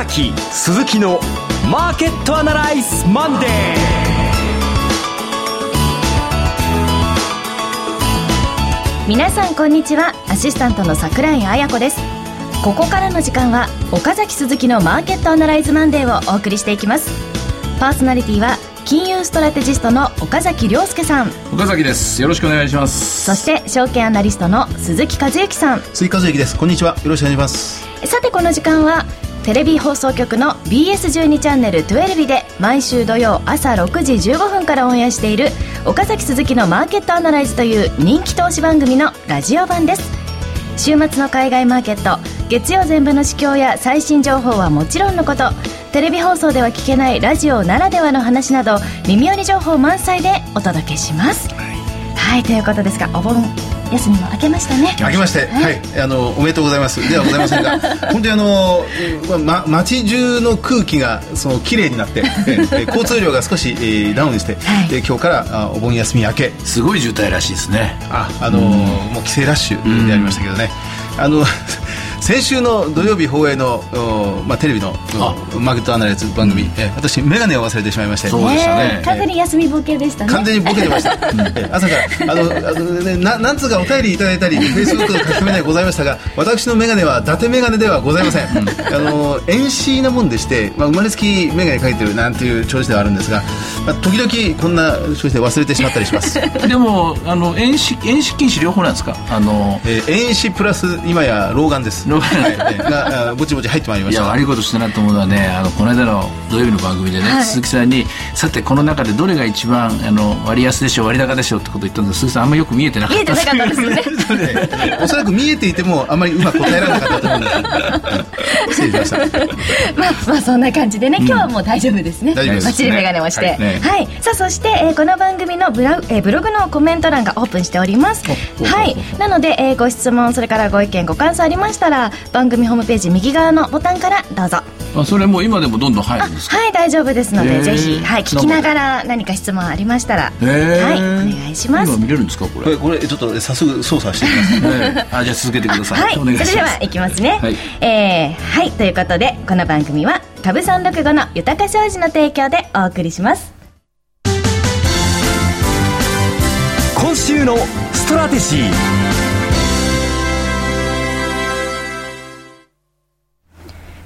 崎鈴木のマーケットアナライズマンデー。皆さんこんにちは。アシスタントの櫻井彩子です。ここからの時間は岡崎鈴木のマーケットアナライズマンデーをお送りしていきます。パーソナリティは金融ストラテジストの岡崎良介さん。岡崎です。よろしくお願いします。そして証券アナリストの鈴木一之さん。鈴木和之です。こんにちは。よろしくお願いします。さてこの時間はテレビ放送局の BS12 チャンネル12で毎週土曜朝6時15分からオンエアしている岡崎鈴木のマーケットアナライズという人気投資番組のラジオ版です。週末の海外マーケット月曜全部の市況や最新情報はもちろんのことテレビ放送では聞けないラジオならではの話など耳寄り情報満載でお届けします。はいということですがお盆休みも明けましたね。明けましてはい、はい、あのおめでとうございます。ではございませんが 本当にあの、ま、街中の空気がその綺麗になって 交通量が少し、えー、ダウンして、はい、で今日からあお盆休み明け。すごい渋滞らしいですね。ああの、もう帰省ラッシュでありましたけどね。あの先週の土曜日放映の、まあ、テレビのマーケットアナリズ番組、え私眼鏡を忘れてしまいまして。そうでしたね。完全に休みボケでしたね。完全にボケてました。朝からあのあの、ね、ななんつうかお便りいただいたりフェイスブックの書き込みでございましたが私の眼鏡は伊達眼鏡ではございません。あの遠視なもんでして、まあ、生まれつき眼鏡かけてるなんていう調子ではあるんですが、まあ、時々こんな調子で忘れてしまったりします。でもあの遠視遠視近視両方なんですか？あの、えー、遠視プラス今や老眼です がぼちぼち入ってまいりました。いや悪いことしてなと思うのはねあのこの間の土曜日の番組でね、はい、鈴木さんにさてこの中でどれが一番あの割安でしょう割高でしょうってこと言ったんです。鈴木さんあんまりよく見えてなかった。見えてなかったですね。おそらく見えていてもあんまりうまく答えられなかったと思うんです失礼しました。まあまあそんな感じでね、今日はもう大丈夫ですね、うん、大丈夫です。バッチリ眼鏡をして、はい、ねはい、さあそして、えー、この番組のブラ、えー、ブログのコメント欄がオープンしております。はい。なので、えー、ご質問それからご意見ご感想ありましたら番組ホームページ右側のボタンからどうぞ。あそれも今でもどんどん入るんですか？はい大丈夫ですのでぜひ、はい、聞きながら何か質問ありましたらはいお願いします。今見れるんですか？これ。これちょっと早速操作してみます、ね、あじゃあ続けてください、はい、それではいきますね、はい、えー、はいということでこの番組は株三六五の豊か商事の提供でお送りします。今週のストラテジー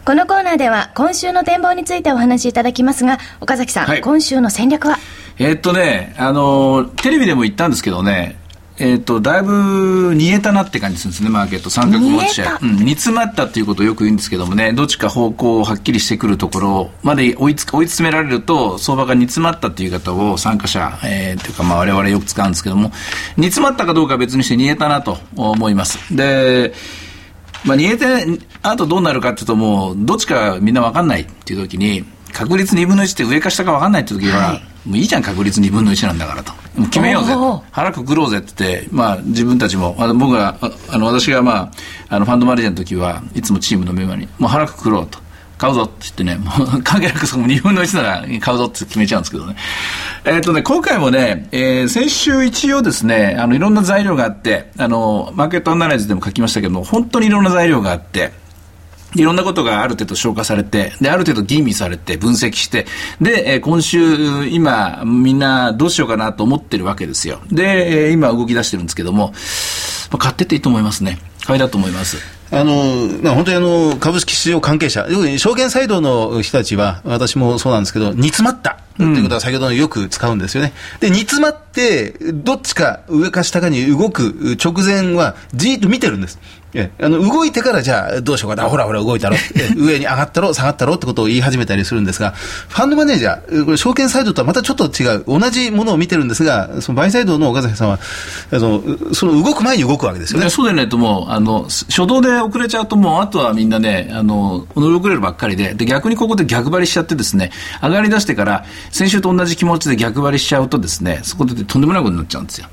このコーナーでは今週の展望についてお話しいただきますが、岡崎さん、はい、今週の戦略は？えー、っとね、あの、テレビでも言ったんですけどね、えっ、ー、と、だいぶ煮えたなって感じするんですね、マーケット。三角持ち合い。うん、煮詰まったっていうことをよく言うんですけどもね、どっちか方向をはっきりしてくるところまで追いつ追い詰められると、相場が煮詰まったっていう言い方を参加者、えー、というかまあ我々よく使うんですけども、煮詰まったかどうかは別にして煮えたなと思います。で、まあ、逃げて、あとどうなるかっていうと、もう、どっちかみんな分かんないっていう時に、確率2分の1って上か下か分かんないって時は、はい、もういいじゃん、確率2分の1なんだからと。もう決めようぜ。腹くくろうぜって言って、まあ、自分たちも、あの僕が、あの、私がまあ、あの、ファンドマネージャーの時は、いつもチームのメンバーに、もう腹くくろうと。買うぞって言ってね、もう関係なくその2分の1なら買うぞって決めちゃうんですけどね。えっ、ー、とね、今回もね、えー、先週一応ですね、あの、いろんな材料があって、あの、マーケットアナライズでも書きましたけども、本当にいろんな材料があって、いろんなことがある程度消化されて、で、ある程度吟味されて、分析して、で、え、今週、今、みんなどうしようかなと思ってるわけですよ。で、え、今動き出してるんですけども、まあ、買ってっていいと思いますね。買いだと思います。あの、まあ、本当にあの、株式市場関係者、要に証券サイドの人たちは、私もそうなんですけど、煮詰まった。ということは先ほどのよく使うんですよね。で、煮詰まって、どっちか上か下かに動く直前は、じーっと見てるんです。えあの動いてからじゃあどうしようかな、ほらほら動いたろ、上 に上がったろ、下がったろってことを言い始めたりするんですが、ファンドマネージャー、これ証券サイドとはまたちょっと違う、同じものを見てるんですが、そのバイサイドの岡崎さんは、そのその動く前に動くわけですよね。そうでないともう、あの、初動で遅れちゃうともう、あとはみんなね、あの、乗り遅れるばっかりで、で、逆にここで逆張りしちゃってですね、上がり出してから、先週と同じ気持ちで逆張りしちゃうとですね、そこでとんでもないことになっちゃうんですよ。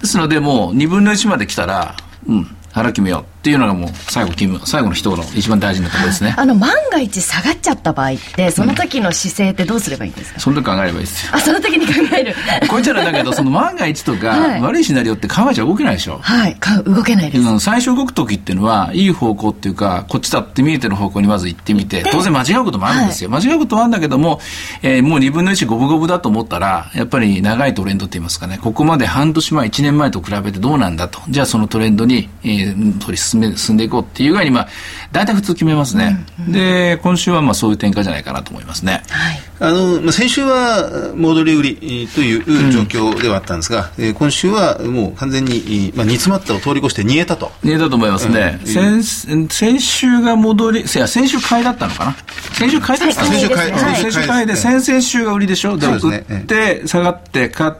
ですので、もう2分の1まで来たら、うん、腹決めよう。っていうのがもう最後最後の一言一番大事なところですね。あの万が一下がっちゃった場合ってその時の姿勢ってどうすればいいんですか、うん、その時考えればいいですよ。あその時に考える。こいつらだけどその万が一とか、悪いシナリオって考えちゃ動けないでしょ？はい動けないです、最初動く時っていうのはいい方向っていうかこっちだって見えてる方向にまず行ってみて当然間違うこともあるんですよ、はい、間違うこともあるんだけども、えー、もう2分の1五分五分だと思ったらやっぱり長いトレンドって言いますかね。ここまで半年前1年前と比べてどうなんだと。じゃあそのトレンドに、えー、取り進め進んでいこうっていう具合にまあ大体普通決めますね、うんうん、で今週はまあそういう展開じゃないかなと思いますね、はい、あのまあ、先週は戻り売りという状況ではあったんですが、うん、えー、今週はもう完全に、まあ、煮詰まったを通り越して逃げたと。逃げたと思いますね、うん、先先週が戻りいや先週買いだったのかな？先週買いだった先週買い、はい、先週買いで、先々週が売りでしょ？で、売って下がって買っ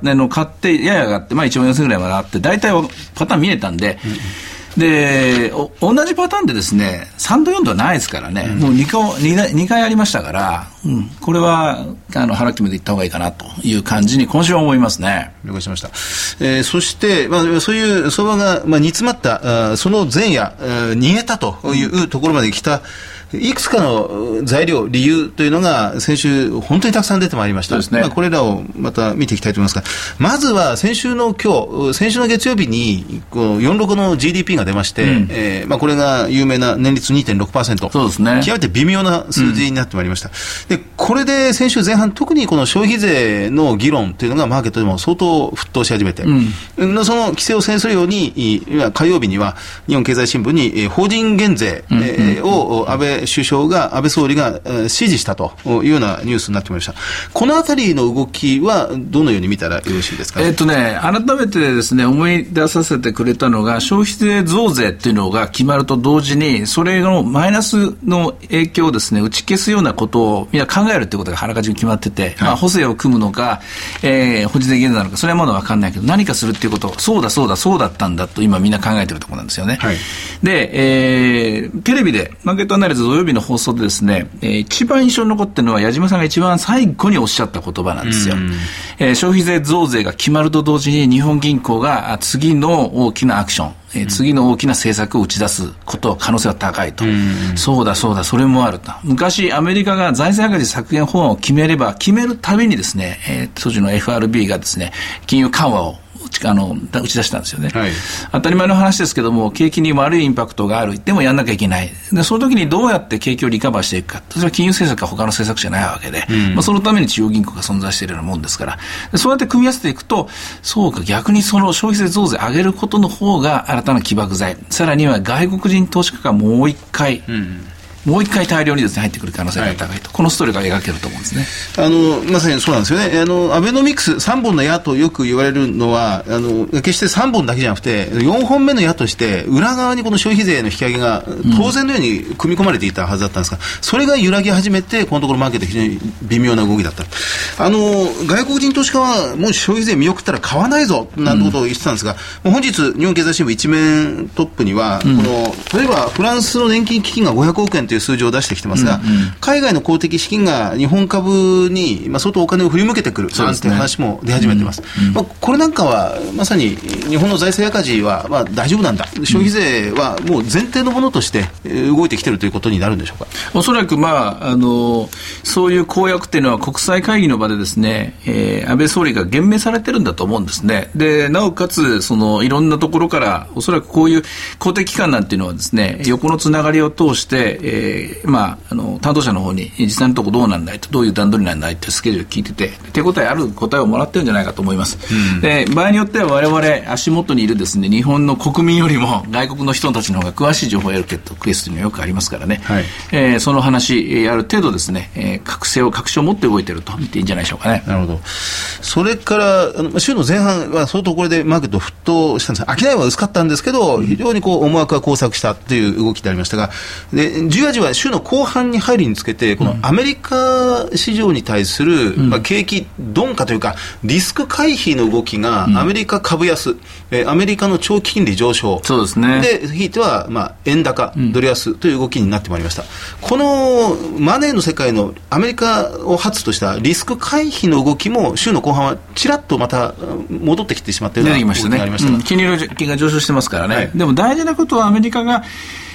てやや上がってまあ1万4000ぐらいまであって大体パターン見えたんで、うんで、同じパターンでですね、3度4度はないですからね、うん、もう 2, 個 2, 2回ありましたから、うん、これはあの腹決めていった方がいいかなという感じに今週は思いますね。了解しました。えー、そして、まあ、そういう相場が、まあ、煮詰まった、あその前夜、逃げたというところまで来た、うんいくつかの材料、理由というのが先週、本当にたくさん出てまいりました、ね、まあ、これらをまた見ていきたいと思いますが、まずは先週の今日先週の月曜日にこの46の GDP が出まして、うん、えー、まあ、これが有名な年率2.6%、そうですね、極めて微妙な数字になってまいりました、うん、でこれで先週前半、特にこの消費税の議論というのがマーケットでも相当沸騰し始めて、うん、その規制を制するように、火曜日には日本経済新聞に法人減税、を安倍首相が、安倍総理が指示したというようなニュースになってまいりました。このあたりの動きは、どのように見たらよろしいですか、ね、えっとね、改めてですね、思い出させてくれたのが、消費税増税っていうのが決まると同時に、それのマイナスの影響をですね、打ち消すようなことをみんな考えるってことがあらかじめ決まってて、はい、まあ、補正を組むのか、えー、保持税減税なのか、それはまだ分かんないけど、何かするっていうこと、そうだそうだそうだったんだと今みんな考えてるところなんですよね。はい、で、えー、テレビで、マーケットアナリズ土曜日の放送でですね、えー、一番印象に残ってるのは矢島さんが一番最後におっしゃった言葉なんですよ。えー、消費税増税が決まると同時に日本銀行が次の大きなアクション、えー、次の大きな政策を打ち出すこと可能性が高いと、そうだそうだそれもあると。昔アメリカが財政赤字削減法案を決めれば決めるたびにですね、えー、当時の FRB がですね金融緩和をあの打ち出したんですよね、はい、当たり前の話ですけども、景気に悪いインパクトがある、でもやんなきゃいけない、でその時にどうやって景気をリカバーしていくか、それは金融政策か他の政策じゃないわけで、うん、まあ、そのために中央銀行が存在しているようなもんですから、そうやって組み合わせていくと、そうか、逆にその消費税増税上げることの方が新たな起爆剤、さらには外国人投資家がもう一回、うんもう一回大量にです、ね、入ってくる可能性が高いと、はい、このストーリーが描けると思うんですね。あのまさにそうなんですよね、あのアベノミクス、3本の矢とよく言われるのは、あの決して3本だけじゃなくて、4本目の矢として、裏側にこの消費税の引き上げが当然のように組み込まれていたはずだったんですが、うん、それが揺らぎ始めて、このところマーケット、非常に微妙な動きだった。あの外国人投資家は、もし消費税見送ったら買わないぞなんてことを言ってたんですが、うん、本日、日本経済新聞一面トップには、うん、この例えばフランスの年金基金が500億円という数字を出してきてますが、うんうん、海外の公的資金が日本株に、まあ、相当お金を振り向けてくるなんて話も出始めてます。うんうん、まあ、これなんかは、まさに日本の財政赤字は、まあ、大丈夫なんだ、消費税はもう前提のものとして動いてきてるということになるんでしょうか？おそらく、まあ、あのそういう公約っていうのは国際会議の場でですね、えー、安倍総理が言明されてるんだと思うんですね。でなおかつそのいろんなところからおそらくこういう公的機関なんていうのはですね横のつながりを通して、えー、まああの担当者の方に実際のところどうなんだい？とどういう段取りなんだい？ってスケジュール聞いてて手応えある答えをもらってるんじゃないかと思います、うん、で場合によっては我々足元にいるですね日本の国民よりも外国の人たちの方が詳しい情報を得るケースというのはよくありますからね、はい、えー、その話ある程度ですね、えー、確性を確証を持って動いていると見ていいんじゃないでしょうかね。なるほど。それから週の前半は相当これでマーケット沸騰したんです。商いは薄かったんですけど非常にこう思惑が交錯したという動きでありましたがで10じわ週の後半に入るにつけて、このアメリカ市場に対する、まあ、景気鈍化というか、リスク回避の動きが、アメリカ株安、えアメリカの長期金利上昇、そうですねで、ひいては、まあ、円高、ドル安という動きになってまいりました。このマネーの世界のアメリカを発としたリスク回避の動きも、週の後半はちらっとまた戻ってきてしまってるような動きてきましたねがありましたがうん金利の金が上昇してますからね、でも大事なことはアメリカが、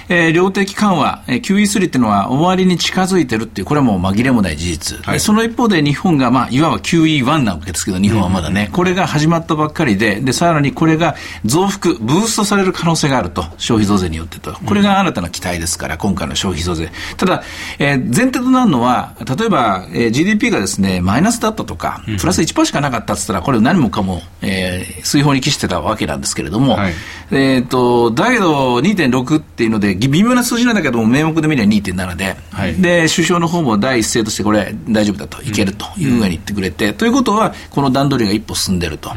えー量的緩和、えー QE3 っていうのは終わりに近づいてるっていう、これはもう紛れもない事実、はい。でその一方で日本が、まあ、いわば QE1 なわけですけど、日本はまだね、これが始まったばっかりで、でさらにこれが増幅、ブーストされる可能性があると、消費増税によってと、これが新たな期待ですから、今回の消費増税。ただ、えー前提となるのは、例えば、えー GDP がですね、マイナスだったとか、プラス1%しかなかったって言ったら、これ何もかも、えー水泡に帰してたわけなんですけれども、はい。えっ、と、だけど2.6っていうので、微妙な数字なんだけども、名目で見れば2.7で、はいで、首相の方も第一声として、これ大丈夫だと、いけるというふうに言ってくれて、ということは、この段取りが一歩進んでると。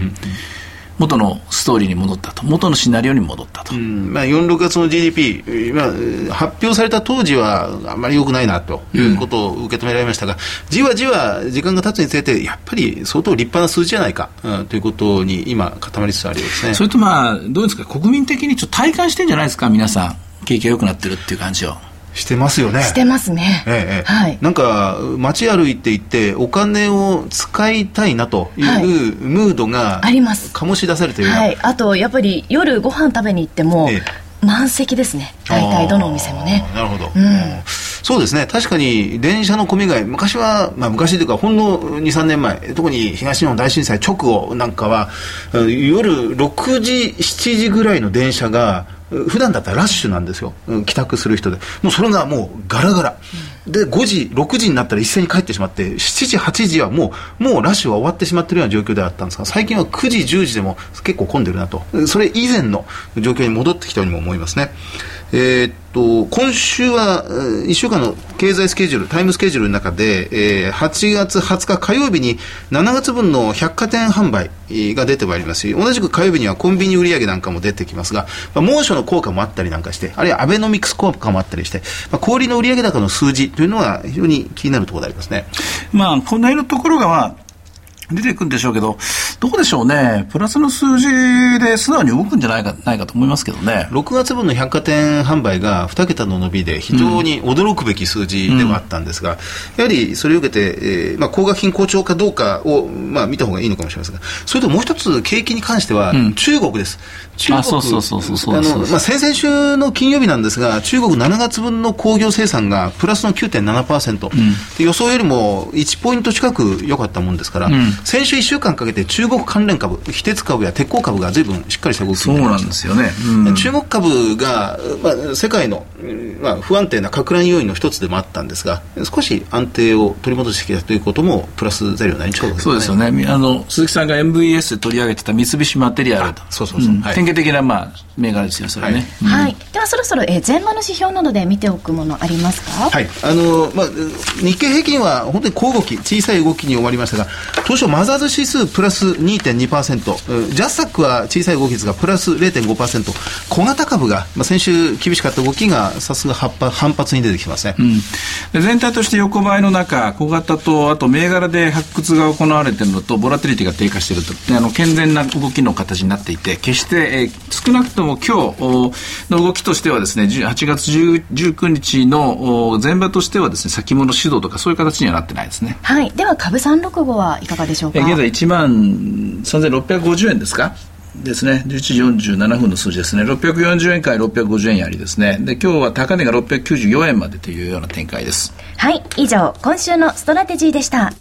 元のストーリーに戻ったと。元のシナリオに戻ったと。うんまあ、4、6月の GDP、まあ、発表された当時はあんまり良くないなということを受け止められましたが、じわじわ時間が経つにつれて、やっぱり相当立派な数字じゃないか、うんということに今、固まりつつあるようですね。それとまあ、どうですか、国民的にちょっと体感してんじゃないですか、皆さん。景気が良くなってるっていう感じを。してますよね。してますね。ええええはい。なんか街歩いていてお金を使いたいなという、はいムードがあります醸し出されているはい。あと、やっぱり夜ご飯食べに行ってもえ、満席ですね。大体どのお店もねなるほど、うんうんそうですね確かに電車の混みがい昔は、まあ、昔というかほんの23年前特に東日本大震災直後なんかはうん夜6時7時ぐらいの電車がうん普段だったらラッシュなんですよ、帰宅する人で。もうそれがもうガラガラ、で5時6時になったら一斉に帰ってしまって7時8時はもうもうラッシュは終わってしまっているような状況であったんですが最近は9時10時でも結構混んでるなと。それ以前の状況に戻ってきたようにも思いますね。えーっと今週は1週間の経済スケジュールタイムスケジュールの中で、えー8月20日火曜日に7月分の百貨店販売が出てまいります。し同じく火曜日にはコンビニ売上なんかも出てきますが、まあ、猛暑の効果もあったりなんかしてあるいはアベノミクス効果もあったりして、まあ、小売の売上高の数字というのは非常に気になるところでありますね。まあ、この辺のところが、まあ、出てくるんでしょうけど、どうでしょうね。プラスの数字で素直に動くんじゃないか、ないかと思いますけどね。6月分の百貨店販売が2桁の伸びで非常に驚くべき数字ではあったんですが、やはりそれを受けて、えーまあ、高額品好調かどうかを、まあ、見た方がいいのかもしれませんがそれともう一つ景気に関しては、中国です。中あそうそうそうそうあのまあ、先々週の金曜日なんですが中国7月分の工業生産がプラスの9.7%、で予想よりも1ポイント近く良かったもんですから、先週1週間かけて中国関連株非鉄株や鉄鋼株が随分しっかりした動きそうになりました。なんですよね。うん。中国株が、まあ、世界の、うんまあ、不安定な拡乱要因の一つでもあったんですが少し安定を取り戻してきたということもプラス材料になりそうですそうですよね。みあの、鈴木さんが MVS で取り上げてた三菱マテリアルと。そうそうそう。ん。はい。典型的な、まあ、銘柄ですよ、それね。はい。うん。はい。ではそろそろ、えー前場の指標などで見ておくものありますか？はい。あのまあ、日経平均は本当に小動き、小さい動きに終わりましたが、当初、マザーズ指数プラス2.2%、うんジャスタックは小さい動きですが、プラス0.5%、小型株が、まあ、先週厳しかった動きが、さすが反発反発に出てきてますね。うんで全体として横ばいの中、小型と、あと銘柄で発掘が行われているのと、ボラティリティが低下していると、であの健全な動きの形になっていて、決して、えー少なくとも今日おの動きとしてはですね、10 8月10 19日のお前場としてはですね、先物指導とかそういう形にはなってないですね。はい。では株365はいかがでしょうか？え現在1万3650円ですか？ですね。11時47分の数字ですね。640円から650円やりですね。で、今日は高値が694円までというような展開です。はい。以上、今週のストラテジーでした。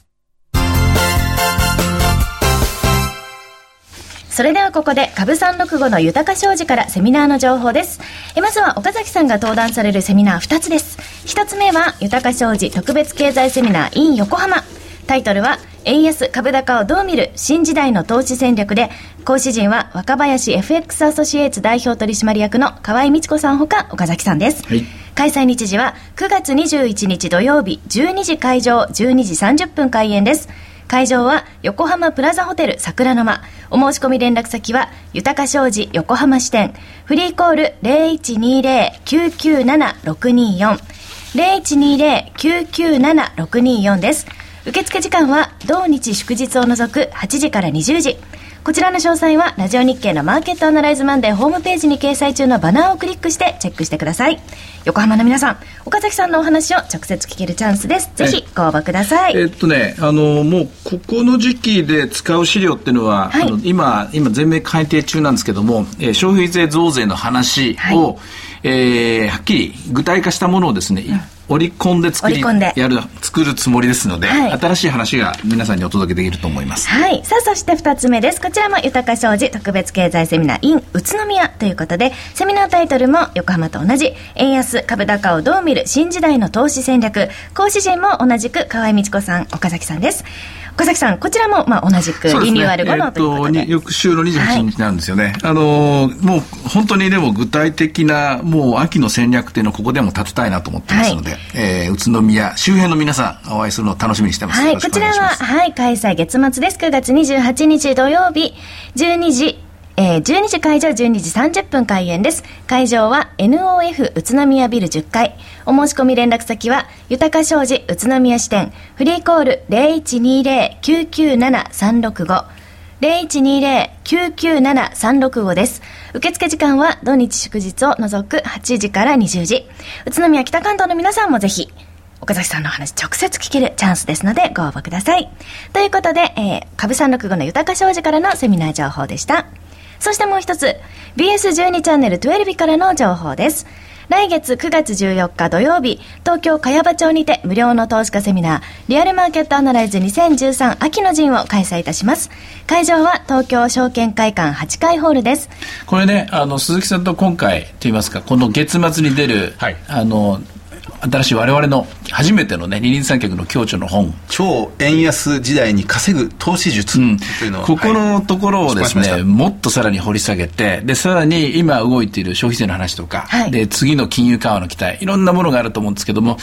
それではここで株365の豊か商事からセミナーの情報です。えまずは岡崎さんが登壇されるセミナー2つです。1つ目は豊か商事特別経済セミナー in 横浜。タイトルは円安株高をどう見る新時代の投資戦略で講師陣は若林 FX アソシエイツ代表取締役の河合美智子さんほか岡崎さんです。はい。開催日時は9月21日土曜日12時会場12時30分開演です。会場は横浜プラザホテル桜の間。お申し込み連絡先は豊か商事横浜支店。フリーコール0120-997-624 0120-997-624です。受付時間は同日祝日を除く8時から20時。こちらの詳細はラジオ日経のマーケットアナライズマンデーホームページに掲載中のバナーをクリックしてチェックしてください。横浜の皆さん、岡崎さんのお話を直接聞けるチャンスです。ぜひご応募ください。えっとね、あの、もうここの時期で使う資料っていうのは、はい、あの今、今全面改定中なんですけども、えー、消費税増税の話を、はいえー、はっきり具体化したものをですね、うん。織り込んで作りやる作るつもりですので、はい、新しい話が皆さんにお届けできると思います。はい。さあそして2つ目です。こちらも豊か商事特別経済セミナー in 宇都宮ということでセミナータイトルも横浜と同じ円安株高をどう見る新時代の投資戦略。講師陣も同じく河合美智子さん岡崎さんです岡崎さん、こちらもまあ同じくリニューアル後の、ということで、えー、翌週の28日なんですよね、はい、あのもう本当にでも具体的な、もう秋の戦略っていうのをここでも立てたいなと思ってますので、はい、えー、宇都宮周辺の皆さん、お会いするのを楽しみにしてます。はい、こちらは、はい、開催月末です。9月28日土曜日、12時、えー、12時会場、12時30分開演です。会場は NOF 宇都宮ビル10階。お申し込み連絡先は、豊か商事宇都宮支店、フリーコール0120-997-365。0120-997-365です。受付時間は土日祝日を除く8時から20時。宇都宮北関東の皆さんもぜひ、岡崎さんの話直接聞けるチャンスですのでご応募ください。ということで、えー、株365の豊か商事からのセミナー情報でした。そしてもう一つ、BS12 チャンネル12日からの情報です。来月9月14日土曜日、東京茅場町にて無料の投資家セミナー、リアルマーケットアナライズ2013秋の陣を開催いたします。会場は東京証券会館8階ホールです。これね、あの、鈴木さんと今回といいますか、この月末に出る、はい、あの、新しい我々の初めてのね二輪三脚の共著の本。超円安時代に稼ぐ投資術。というのを、うん、ここのところをですね、はい、もっとさらに掘り下げてでさらに今動いている消費税の話とか、はい、で次の金融緩和の期待いろんなものがあると思うんですけども、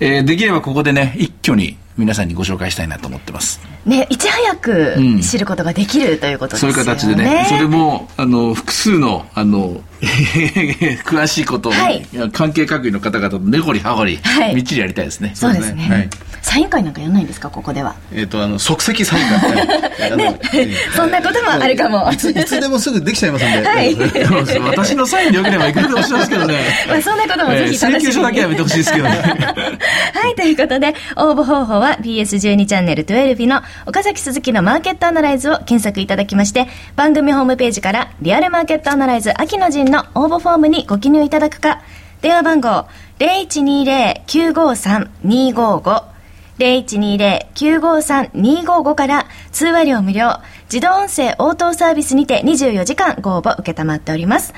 えー、できればここでね一挙に皆さんにご紹介したいなと思ってます。ね、いち早く知ることができる、うん、ということですね。そういう形でね、それも、あの、複数の、あの、詳しいことを、はい、関係各位の方々と根掘り葉掘り、はい、みっちりやりたいですね。そうですね。はい。サイン会なんかやらないんですか？ここでは。えっ、とあの即席サイン会。ね、そんなこともあるかも。い。ついつでもすぐできちゃいますんで、はい、私のサインでよければいくらでもしますけどね。まあそんなこともぜひ楽しみに、えー、請求書だけやめてほしいですけどね。はいということで応募方法は BS12 チャンネル12日の岡崎鈴木のマーケットアナライズを検索いただきまして番組ホームページからリアルマーケットアナライズ秋の陣のの応募フォームにご記入いただくか電話番号0120-953-255 0120-953-255から通話料無料、自動音声応答サービスにて24時間ご応募受けたまっております。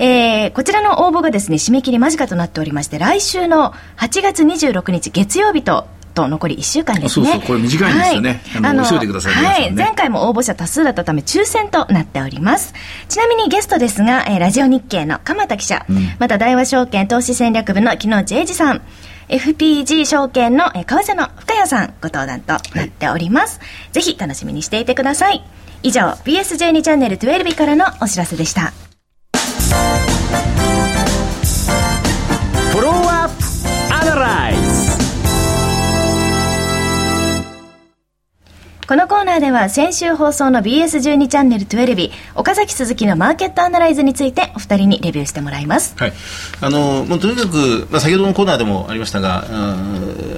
えー、こちらの応募がですね、締め切り間近となっておりまして、来週の8月26日月曜日とと残り1週間ですね。そうそう、これ短いんですよね。はい、あの、急いでください、ね、はい。前回も応募者多数だったため抽選となっております。ちなみにゲストですが、えー、ラジオ日経の鎌田記者、うん、また大和証券投資戦略部の木野内英二さん、FPG 証券の為替の深谷さんご登壇となっております、はい、ぜひ楽しみにしていてください。以上 BS12 チャンネル12からのお知らせでしたこのコーナーでは先週放送の BS12 チャンネル12岡崎鈴木のマーケットアナライズについてお二人にレビューしてもらいます。はい。あの、もうとにかく、まあ、先ほどのコーナーでもありましたが、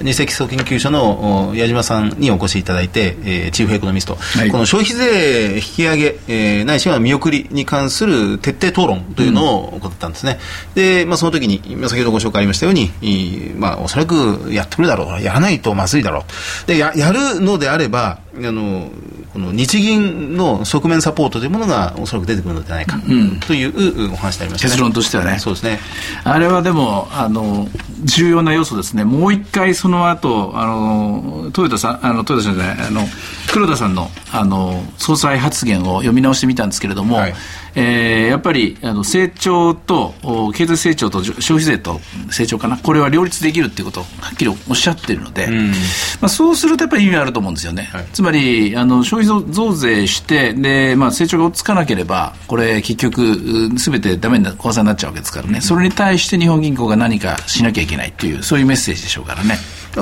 日赤基礎研究所の矢島さんにお越しいただいて、えー、チーフエコノミスト、はい、この消費税引き上げ、えー、ないしは見送りに関する徹底討論というのを行ったんですね。うん、で、まあ、その時に、先ほどご紹介ありましたように、まあ、おそらくやってくるだろう、やらないとまずいだろう。で、ややるのであれば、あのこの日銀の側面サポートというものがおそらく出てくるのではないか、というお話でありました、ね、結論としてはね。そうですね。あれはでもあの重要な要素ですね。もう一回その後あのトヨタさんあのトヨタさんじゃないあの黒田さんのあの総裁発言を読み直してみたんですけれども、はい、えー、やっぱりあの成長と経済成長と消費税と成長かな？これは両立できるっていうことをはっきりおっしゃっているので、まあ、そうするとやっぱり意味あると思うんですよね、はい、つまりあの消費増税してで、まあ、成長が追っつかなければこれ結局すべてダメな小さになっちゃうわけですからね、それに対して日本銀行が何かしなきゃいけないっていうそういうメッセージでしょうからね。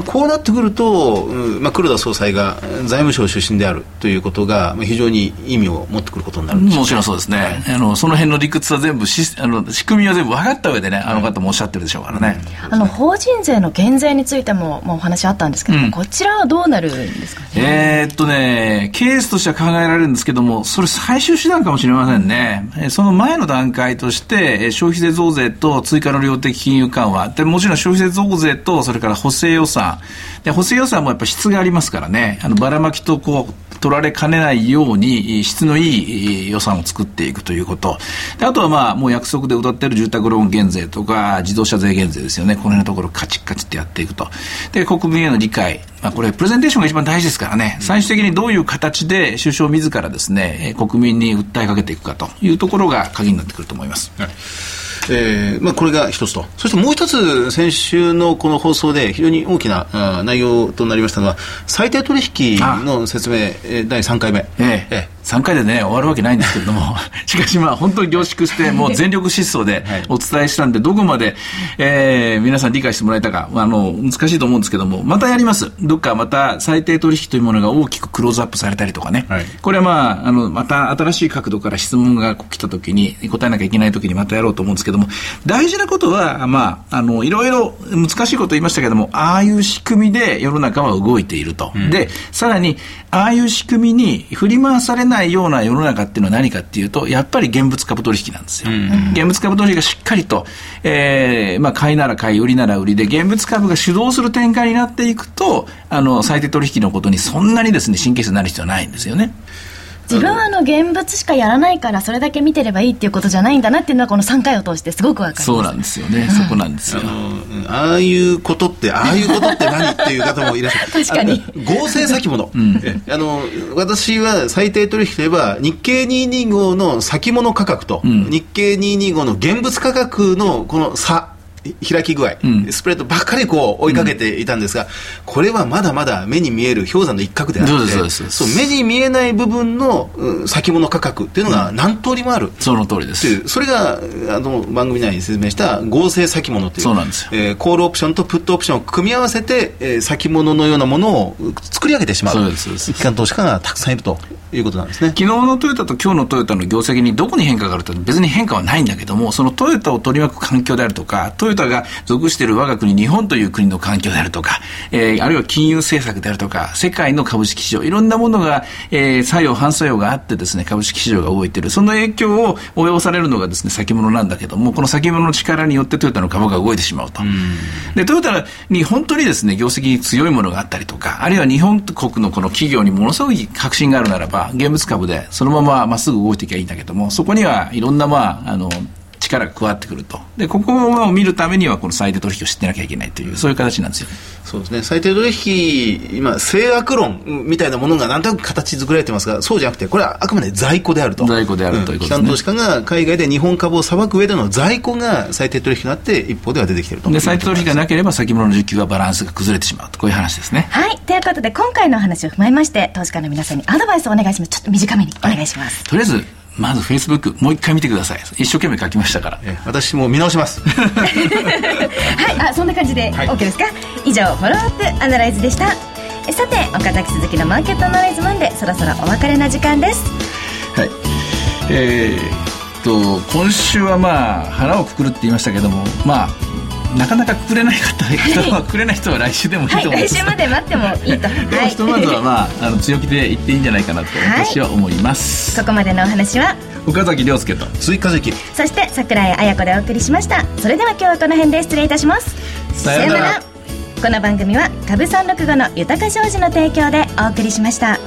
こうなってくると、まあ、黒田総裁が財務省出身であるということが、非常に意味を持ってくることになるもちろんそうですね、はい、あのその辺の理屈は全部しあの、仕組みは全部分かった上でね、あの方もおっしゃってるでしょうからね、あの法人税の減税についても、まあ、お話あったんですけど、うん、こちらはどうなるんですか、ね、えー、っとね、ケースとしては考えられるんですけども、それ、最終手段かもしれませんね、その前の段階として、消費税増税と追加の量的金融緩和、でもちろん消費税増税と、それから補正予算、で補正予算もやっぱ質がありますからね、あのばらまきとこう取られかねないように質のいい予算を作っていくということ。であとはまあもう約束で歌っている住宅ローン減税とか自動車税減税ですよね。この辺のところカチッカチッってやっていくと。で国民への理解。まあ、これ、プレゼンテーションが一番大事ですからね、最終的にどういう形で首相自らですね、国民に訴えかけていくかというところが鍵になってくると思います。はいえーまあ、これが一つと、そしてもう一つ、先週のこの放送で非常に大きなあ内容となりましたのは、最低取引の説明、え第3回目。え。ええ3回でね、終わるわけないんですけれども、しかしまあ、本当に凝縮して、もう全力疾走でお伝えしたんで、どこまで、えー、皆さん理解してもらえたか、あの、難しいと思うんですけども、またやります。どっかまた最低取引というものが大きくクローズアップされたりとかね。はい、これはまあ、あの、また新しい角度から質問が来たときに、答えなきゃいけないときにまたやろうと思うんですけども、大事なことは、まあ、あの、いろいろ難しいこと言いましたけども、ああいう仕組みで世の中は動いていると。うん、で、さらに、ああいう仕組みに振り回されないような世の中っていうのは何かっていうと、やっぱり現物株取引なんですよ。うん、現物株取引がしっかりと、えー、まあ、買いなら買い、売りなら売りで、現物株が主導する展開になっていくと、あの、最低取引のことにそんなにですね、神経質になる必要はないんですよね。自分はあの現物しかやらないからそれだけ見てればいいっていうことじゃないんだなっていうのはこの3回を通してすごくわかります。そうなんですよね、うん、そこなんですよ。ああいうことってああいうことって何っていう方もいらっしゃる。確かに。合成先物、うん、あの私は最低取引といえば日経225の先物価格と、うん、日経225の現物価格のこの差開き具合、うん、スプレッドばっかりこう追いかけていたんですが、うん、これはまだまだ目に見える氷山の一角であってそう目に見えない部分の先物価格っていうのが何通りもある、うん、その通りです。それがあの番組内に説明した合成先物っていうそうなんですよ、えー、コールオプションとプットオプションを組み合わせて、えー、先物のようなものを作り上げてしまう。そうです機関投資家がたくさんいるということなんですね。昨日のトヨタと今日のトヨタの業績にどこに変化があると別に変化はないんだけどもそのトヨタを取り巻く環境であるとかトヨタが属している我が国日本という国の環境であるとか、えー、あるいは金融政策であるとか世界の株式市場いろんなものが、えー、作用反作用があってですね株式市場が動いている。その影響を及ぼされるのがですね先物なんだけどもこの先物の力によってトヨタの株が動いてしまうと。でトヨタに本当にですね業績に強いものがあったりとかあるいは日本国のこの企業にものすごい確信があるならばば現物株でそのまままっすぐ動いていけばいいんだけどもそこにはいろんなまああの力が加わってくると。で、ここを見るためには、この最低取引を知ってなきゃいけないという、そういう形なんですよ。そうですね。最低取引、今、制約論みたいなものがなんとなく形作られてますが、そうじゃなくて、これはあくまで在庫であると。在庫であるということですね。機関投資家が海外で日本株を裁く上での在庫が最低取引となって、一方では出てきていると。で、最低取引がなければ、先物の需給はバランスが崩れてしまうと、こういう話ですね。はい。ということで、今回の話を踏まえまして、投資家の皆さんにアドバイスをお願いします。ちょっと短めにお願いします。とりあえず、まずフェイスブックもう一回見てください。一生懸命書きましたから。私も見直します。はいあそんな感じで OK ですか、はい、以上フォローアップアナライズでした。さて岡崎鈴木のマーケットアナライズマンでそろそろお別れの時間です。はい。えー、っと今週はまあ腹をくくるって言いましたけどもまあなかなかくれない方人はくれない人は来週でもいいと思います、はい、来週まで待ってもいいと、はい、ひとまずはまああの強気で言っていいんじゃないかなと私は思います、はい、ここまでのお話は？岡崎亮介と追加関そして櫻井彩子でお送りしました。それでは今日はこの辺で失礼いたします。さようなら。この番組は株三六五の豊か商事の提供でお送りしました。